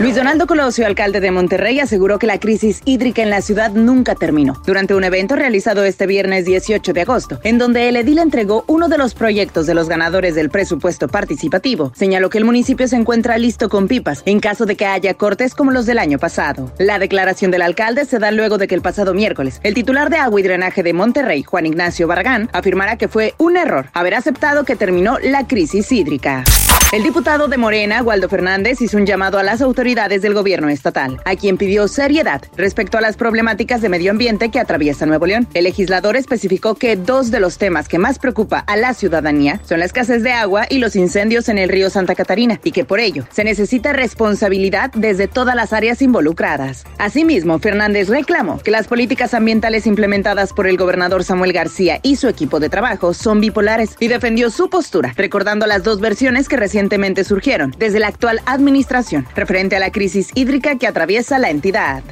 Luis Donaldo Colosio, alcalde de Monterrey, aseguró que la crisis hídrica en la ciudad nunca terminó. Durante un evento realizado este viernes 18 de agosto, en donde el edil entregó uno de los proyectos de los ganadores del presupuesto participativo, señaló que el municipio se encuentra listo con pipas en caso de que haya cortes como los del año pasado. La declaración del alcalde se da luego de que el pasado miércoles, el titular de agua y drenaje de Monterrey, Juan Ignacio Barragán, afirmará que fue un error haber aceptado que terminó la crisis hídrica. El diputado de Morena, Waldo Fernández, hizo un llamado a las autoridades del gobierno estatal, a quien pidió seriedad respecto a las problemáticas de medio ambiente que atraviesa Nuevo León. El legislador especificó que dos de los temas que más preocupa a la ciudadanía son la escasez de agua y los incendios en el río Santa Catarina, y que por ello se necesita responsabilidad desde todas las áreas involucradas. Asimismo, Fernández reclamó que las políticas ambientales implementadas por el gobernador Samuel García y su equipo de trabajo son bipolares y defendió su postura, recordando las dos versiones que recientemente surgieron desde la actual administración referente a la crisis hídrica que atraviesa la entidad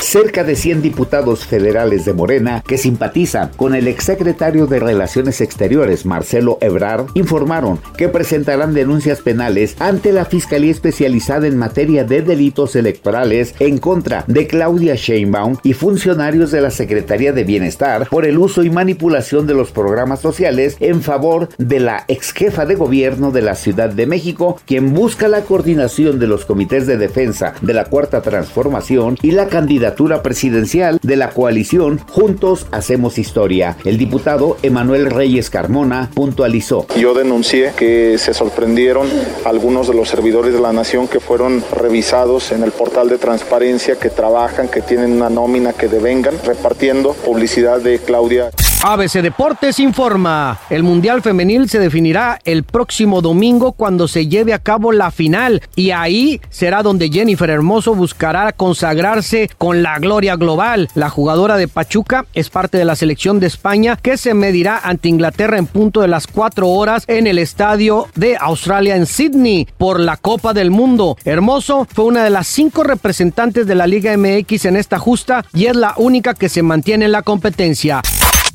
cerca de 100 diputados federales de Morena que simpatizan con el exsecretario de Relaciones Exteriores, Marcelo Ebrard, informaron que presentarán denuncias penales ante la Fiscalía Especializada en materia de delitos electorales en contra de Claudia Sheinbaum y funcionarios de la Secretaría de Bienestar por el uso y manipulación de los programas sociales en favor de la ex jefa de gobierno de la Ciudad de México, quien busca la coordinación de los comités de defensa de la Cuarta Transformación y la candidatura presidencial de la coalición Juntos Hacemos Historia. El diputado Emanuel Reyes Carmona puntualizó. Yo denuncié que se sorprendieron algunos de los servidores de la nación que fueron revisados en el portal de transparencia, que trabajan, que tienen una nómina, que devengan, repartiendo publicidad de Claudia. ABC Deportes informa, el Mundial Femenil se definirá el próximo domingo cuando se lleve a cabo la final y ahí será donde Jennifer Hermoso buscará consagrarse con la gloria global. La jugadora de Pachuca es parte de la selección de España que se medirá ante Inglaterra en punto de las 4 horas en el estadio de Australia en Sydney por la Copa del Mundo. Hermoso fue una de las cinco representantes de la Liga MX en esta justa y es la única que se mantiene en la competencia.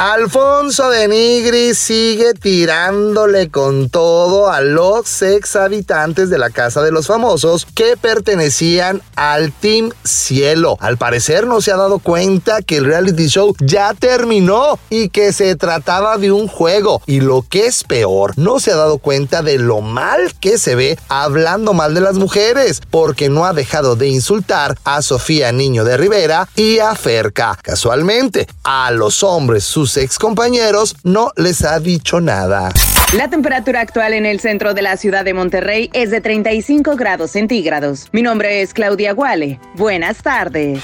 Alfonso de Nigris sigue tirándole con todo a los ex habitantes de la Casa de los Famosos que pertenecían al Team Cielo. Al parecer no se ha dado cuenta que el reality show ya terminó y que se trataba de un juego. Y lo que es peor, no se ha dado cuenta de lo mal que se ve hablando mal de las mujeres, porque no ha dejado de insultar a Sofía Niño de Rivera y a Ferca. Casualmente, a los hombres sus ex compañeros no les ha dicho nada. La temperatura actual en el centro de la ciudad de Monterrey es de 35 grados centígrados. Mi nombre es Claudia Guale. Buenas tardes.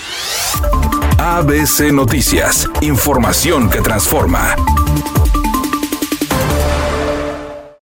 ABC Noticias, información que transforma.